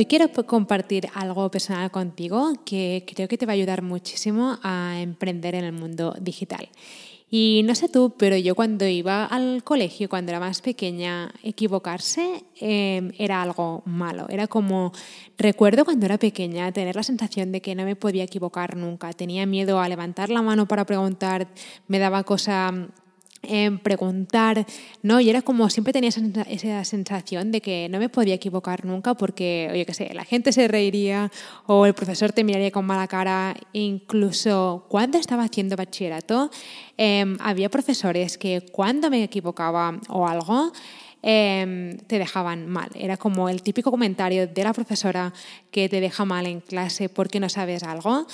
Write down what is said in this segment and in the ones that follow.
Hoy quiero compartir algo personal contigo que creo que te va a ayudar muchísimo a emprender en el mundo digital. Y no sé tú, pero yo cuando iba al colegio, cuando era más pequeña, equivocarse em, era algo malo. Era como, recuerdo cuando era pequeña, tener la sensación de que no me podía equivocar nunca. Tenía miedo a levantar la mano para preguntar, me daba cosa preguntar, ¿no? Y era como siempre tenía esa, sensación de que no me podía equivocar nunca porque, oye, qué sé, la gente se reiría o el profesor te miraría con mala cara. Incluso cuando estaba haciendo bachillerato, em, había profesores que cuando me equivocaba o algo, em, te dejaban mal. Era como el típico comentario de la profesora que te deja mal en clase porque no sabes algo.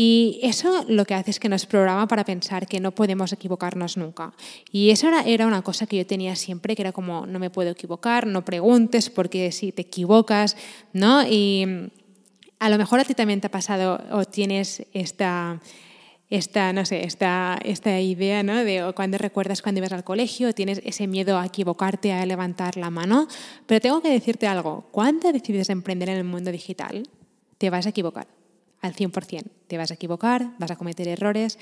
Y eso lo que hace es que nos programa para pensar que no podemos equivocarnos nunca. Y eso era, una cosa que yo tenía siempre, que era como, no me puedo equivocar, no preguntes porque si te equivocas, ¿no? Y a lo mejor a ti también te ha pasado o tienes esta esta, no sé, esta, esta idea ¿no? de cuando recuerdas cuando ibas al colegio, tienes ese miedo a equivocarte, a levantar la mano. Pero tengo que decirte algo, cuando decides emprender en el mundo digital, te vas a equivocar al 100%. Te vas a equivocar, vas a cometer errores,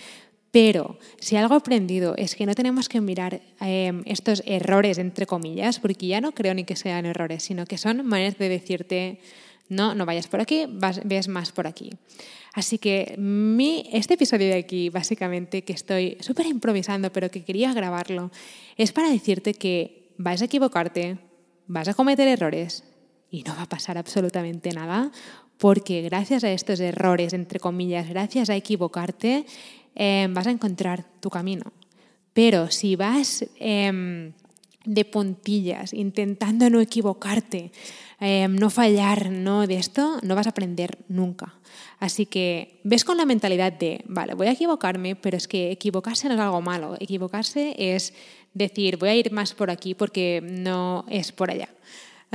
pero si algo aprendido es que no tenemos que mirar em, estos errores, entre comillas, porque ya no creo ni que sean errores, sino que son maneras de decirte, no, no vayas por aquí, vas, ves más por aquí. Así que mi, este episodio de aquí, básicamente, que estoy súper improvisando, pero que quería grabarlo, es para decirte que vas a equivocarte, vas a cometer errores y no va a pasar absolutamente nada, porque gracias a estos errores, entre comillas, gracias a equivocarte, em, vas a encontrar tu camino. Pero si vas em, de puntillas, intentando no equivocarte, em, no fallar, no de esto, no vas a aprender nunca. Así que ves con la mentalidad de, vale, voy a equivocarme, pero es que equivocarse no es algo malo. Equivocarse es decir, voy a ir más por aquí porque no es por allá.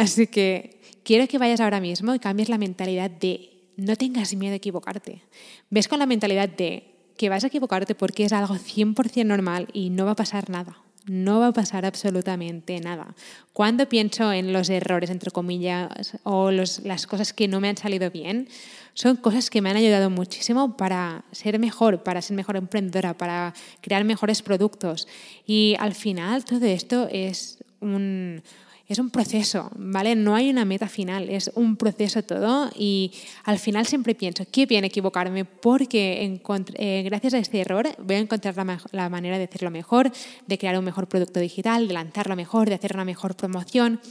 Así que quiero que vayas ahora mismo y cambies la mentalidad de no tengas miedo a equivocarte. Ves con la mentalidad de que vas a equivocarte porque es algo 100% normal y no va a pasar nada. No va a pasar absolutamente nada. Cuando pienso en los errores, entre comillas, o las cosas que no me han salido bien, son cosas que me han ayudado muchísimo para ser mejor, para ser mejor emprendedora, para crear mejores productos. Y al final todo esto es un, es un proceso, ¿vale? No hay una meta final, es un proceso todo y al final siempre pienso, qué bien equivocarme porque eh, gracias a este error voy a encontrar la, manera de hacerlo mejor, de crear un mejor producto digital, de lanzarlo mejor, de hacer una mejor promoción.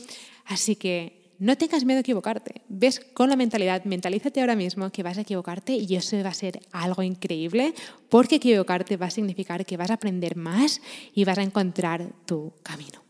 Así que no tengas miedo a equivocarte. Ves con la mentalidad, mentalízate ahora mismo que vas a equivocarte y eso va a ser algo increíble porque equivocarte va a significar que vas a aprender más y vas a encontrar tu camino.